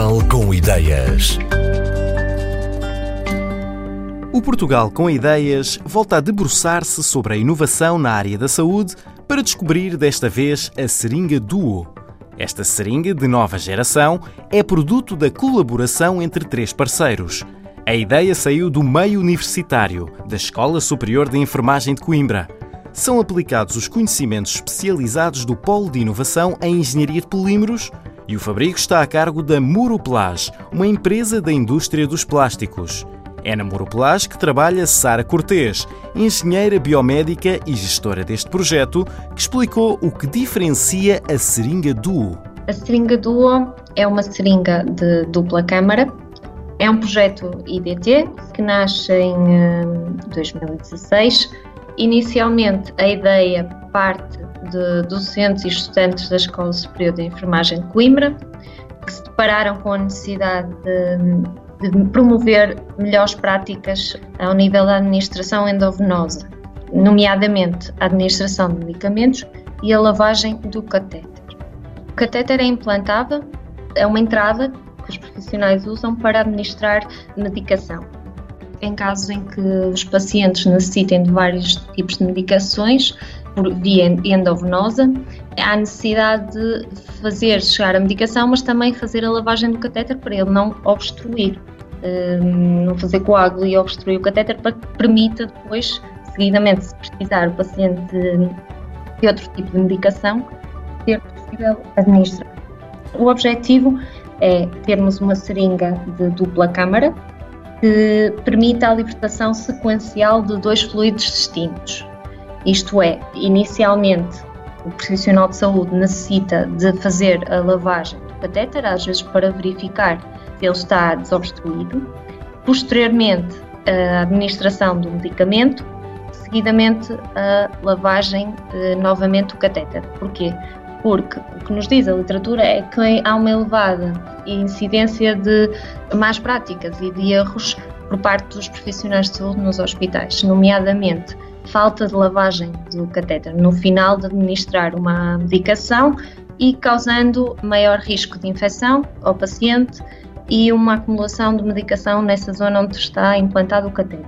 Portugal com Ideias. O Portugal com Ideias volta a debruçar-se sobre a inovação na área da saúde para descobrir desta vez a seringa Duo. Esta seringa de nova geração é produto da colaboração entre três parceiros. A ideia saiu do meio universitário, da Escola Superior de Enfermagem de Coimbra são aplicados os conhecimentos especializados do Polo de Inovação em Engenharia de Polímeros e o fabrico está a cargo da Muroplast, uma empresa da indústria dos plásticos. É na Muroplast que trabalha Sara Cortês, engenheira biomédica e gestora deste projeto, que explicou o que diferencia a seringa Duo. A seringa Duo é uma seringa de dupla câmara. É um projeto IDT que nasce em 2016. Eh, Inicialmente, a ideia parte de docentes e estudantes da Escola Superior de Enfermagem de Coimbra, que se depararam com a necessidade de, de promover melhores práticas ao nível da administração endovenosa, nomeadamente a administração de medicamentos e a lavagem do catéter. O catéter é implantado, é uma entrada que os profissionais usam para administrar medicação. Em casos em que os pacientes necessitem de vários tipos de medicações, por via endovenosa, há necessidade de fazer chegar a medicação, mas também fazer a lavagem do catéter para ele não obstruir, hum, não fazer coágulo e obstruir o catéter para que permita depois, seguidamente, se precisar o paciente de outro tipo de medicação, ser possível administrar. O objetivo é termos uma seringa de dupla câmara que permita a libertação sequencial de dois fluidos distintos isto é, inicialmente o profissional de saúde necessita de fazer a lavagem do catéter, às vezes para verificar se ele está desobstruído. Posteriormente, a administração do medicamento, seguidamente a lavagem eh, novamente do catéter. Porquê? Porque o que nos diz a literatura é que há uma elevada incidência de más práticas e de erros por parte dos profissionais de saúde nos hospitais, nomeadamente falta de lavagem do catéter no final de administrar uma medicação e causando maior risco de infecção ao paciente e uma acumulação de medicação nessa zona onde está implantado o catéter.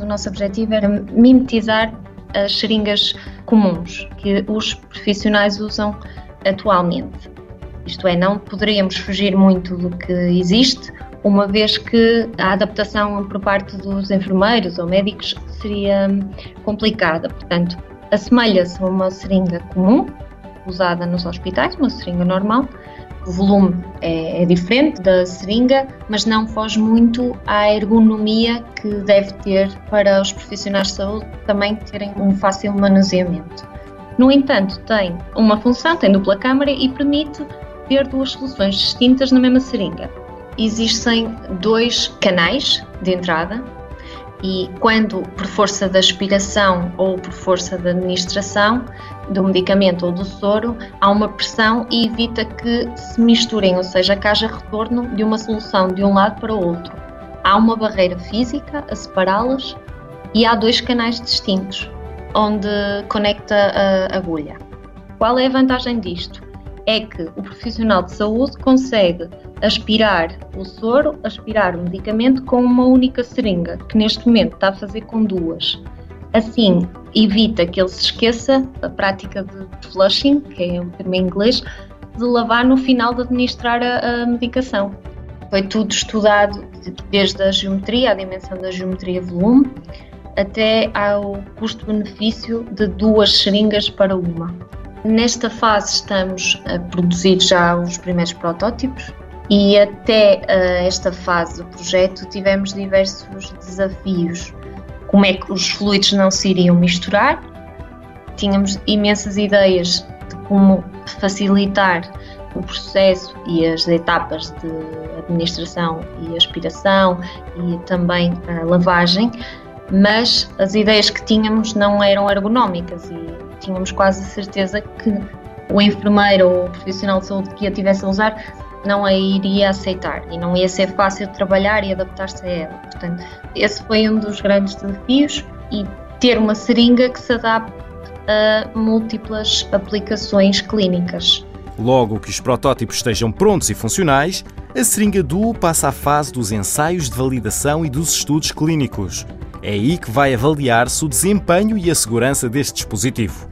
O nosso objetivo era mimetizar as seringas comuns que os profissionais usam atualmente. Isto é, não poderíamos fugir muito do que existe, uma vez que a adaptação por parte dos enfermeiros ou médicos seria complicada. Portanto, assemelha-se a uma seringa comum, usada nos hospitais, uma seringa normal. O volume é, é, diferente da seringa, mas não foge muito à ergonomia que deve ter para os profissionais de saúde também terem um fácil manuseamento. No entanto, tem uma função, tem dupla câmara e permite ter duas soluções distintas na mesma seringa existem dois canais de entrada e quando por força da aspiração ou por força da administração do medicamento ou do soro, há uma pressão e evita que se misturem, ou seja, que haja retorno de uma solução de um lado para o outro. Há uma barreira física a separá-las e há dois canais distintos onde conecta a agulha. Qual é a vantagem disto? É que o profissional de saúde consegue aspirar o soro, aspirar o medicamento com uma única seringa, que neste momento está a fazer com duas. Assim, evita que ele se esqueça a prática de flushing, que é um termo em inglês, de lavar no final de administrar a, a medicação. Foi tudo estudado desde a geometria, a dimensão da geometria volume, até ao custo-benefício de duas seringas para uma. Nesta fase estamos a produzir já os primeiros protótipos, e até uh, esta fase do projeto tivemos diversos desafios. Como é que os fluidos não se iriam misturar? Tínhamos imensas ideias de como facilitar o processo e as etapas de administração e aspiração e também a lavagem, mas as ideias que tínhamos não eram ergonómicas e tínhamos quase certeza que o enfermeiro ou o profissional de saúde que a tivesse a usar não a iria aceitar e não ia ser fácil trabalhar e adaptar-se a ela. Portanto, esse foi um dos grandes desafios e ter uma seringa que se adapte a múltiplas aplicações clínicas. Logo que os protótipos estejam prontos e funcionais, a seringa Duo passa à fase dos ensaios de validação e dos estudos clínicos. É aí que vai avaliar-se o desempenho e a segurança deste dispositivo.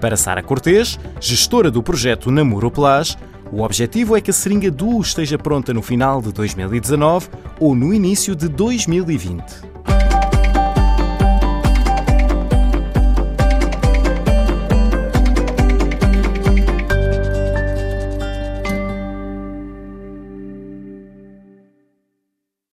Para Sara Cortês, gestora do projeto Namuroplast, o objetivo é que a seringa Duo esteja pronta no final de 2019 ou no início de 2020.